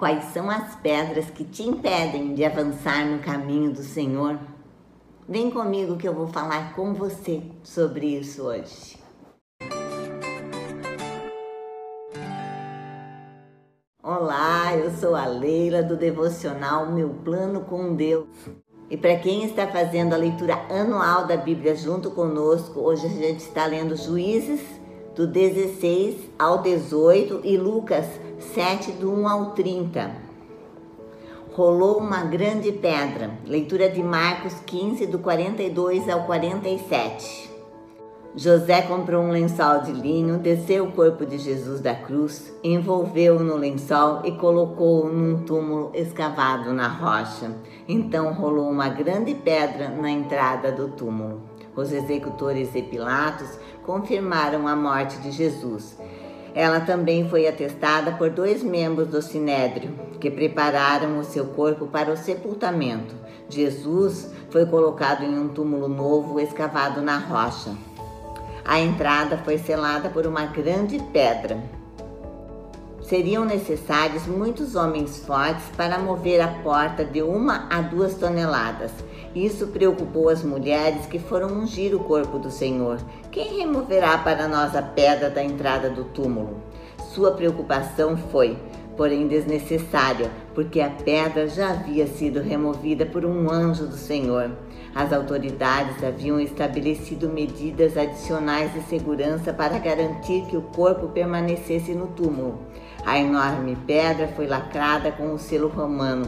Quais são as pedras que te impedem de avançar no caminho do Senhor? Vem comigo que eu vou falar com você sobre isso hoje. Olá, eu sou a Leila do devocional Meu Plano com Deus. E para quem está fazendo a leitura anual da Bíblia junto conosco, hoje a gente está lendo Juízes do 16 ao 18 e Lucas 7, do 1 ao 30. Rolou uma grande pedra. Leitura de Marcos 15, do 42 ao 47. José comprou um lençol de linho, desceu o corpo de Jesus da cruz, envolveu-o no lençol e colocou-o num túmulo escavado na rocha. Então rolou uma grande pedra na entrada do túmulo. Os executores e Pilatos confirmaram a morte de Jesus ela também foi atestada por dois membros do Sinédrio, que prepararam o seu corpo para o sepultamento. Jesus foi colocado em um túmulo novo escavado na rocha. A entrada foi selada por uma grande pedra. Seriam necessários muitos homens fortes para mover a porta de uma a duas toneladas. Isso preocupou as mulheres que foram ungir o corpo do Senhor. Quem removerá para nós a pedra da entrada do túmulo? Sua preocupação foi, porém desnecessária, porque a pedra já havia sido removida por um anjo do Senhor. As autoridades haviam estabelecido medidas adicionais de segurança para garantir que o corpo permanecesse no túmulo. A enorme pedra foi lacrada com o selo romano.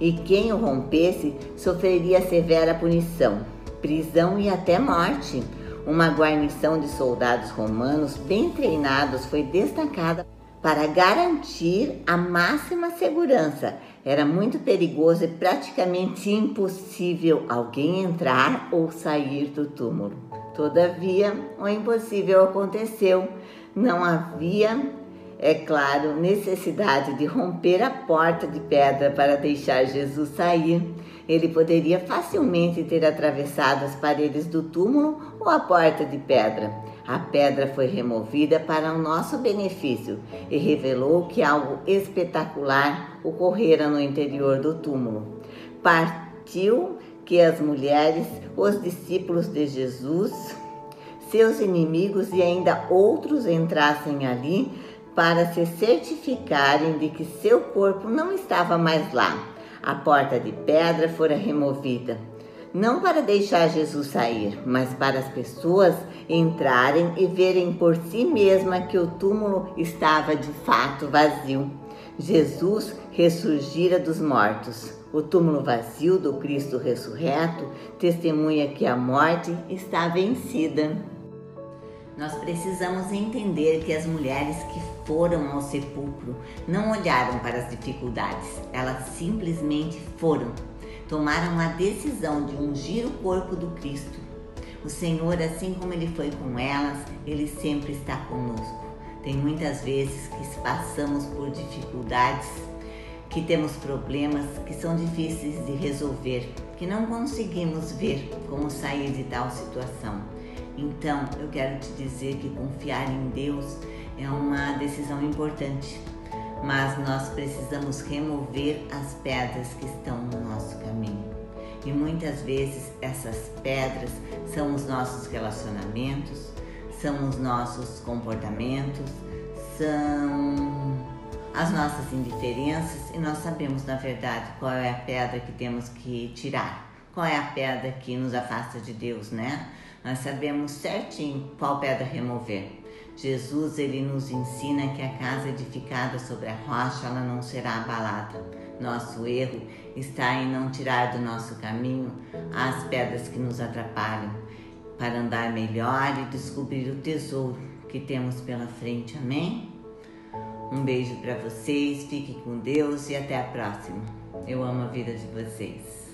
E quem o rompesse sofreria severa punição, prisão e até morte. Uma guarnição de soldados romanos bem treinados foi destacada para garantir a máxima segurança. Era muito perigoso e praticamente impossível alguém entrar ou sair do túmulo. Todavia, o impossível aconteceu. Não havia é claro, necessidade de romper a porta de pedra para deixar Jesus sair. Ele poderia facilmente ter atravessado as paredes do túmulo ou a porta de pedra. A pedra foi removida para o nosso benefício e revelou que algo espetacular ocorrera no interior do túmulo. Partiu que as mulheres, os discípulos de Jesus, seus inimigos e ainda outros entrassem ali para se certificarem de que seu corpo não estava mais lá. A porta de pedra fora removida, não para deixar Jesus sair, mas para as pessoas entrarem e verem por si mesma que o túmulo estava de fato vazio. Jesus ressurgira dos mortos. O túmulo vazio do Cristo ressurreto testemunha que a morte está vencida. Nós precisamos entender que as mulheres que foram ao sepulcro não olharam para as dificuldades, elas simplesmente foram. Tomaram a decisão de ungir o corpo do Cristo. O Senhor, assim como Ele foi com elas, Ele sempre está conosco. Tem muitas vezes que passamos por dificuldades, que temos problemas que são difíceis de resolver, que não conseguimos ver como sair de tal situação. Então, eu quero te dizer que confiar em Deus é uma decisão importante, mas nós precisamos remover as pedras que estão no nosso caminho. E muitas vezes essas pedras são os nossos relacionamentos, são os nossos comportamentos, são as nossas indiferenças e nós sabemos na verdade qual é a pedra que temos que tirar, qual é a pedra que nos afasta de Deus, né? Nós sabemos certinho qual pedra remover. Jesus ele nos ensina que a casa edificada sobre a rocha ela não será abalada. Nosso erro está em não tirar do nosso caminho as pedras que nos atrapalham para andar melhor e descobrir o tesouro que temos pela frente. Amém? Um beijo para vocês, fiquem com Deus e até a próxima. Eu amo a vida de vocês.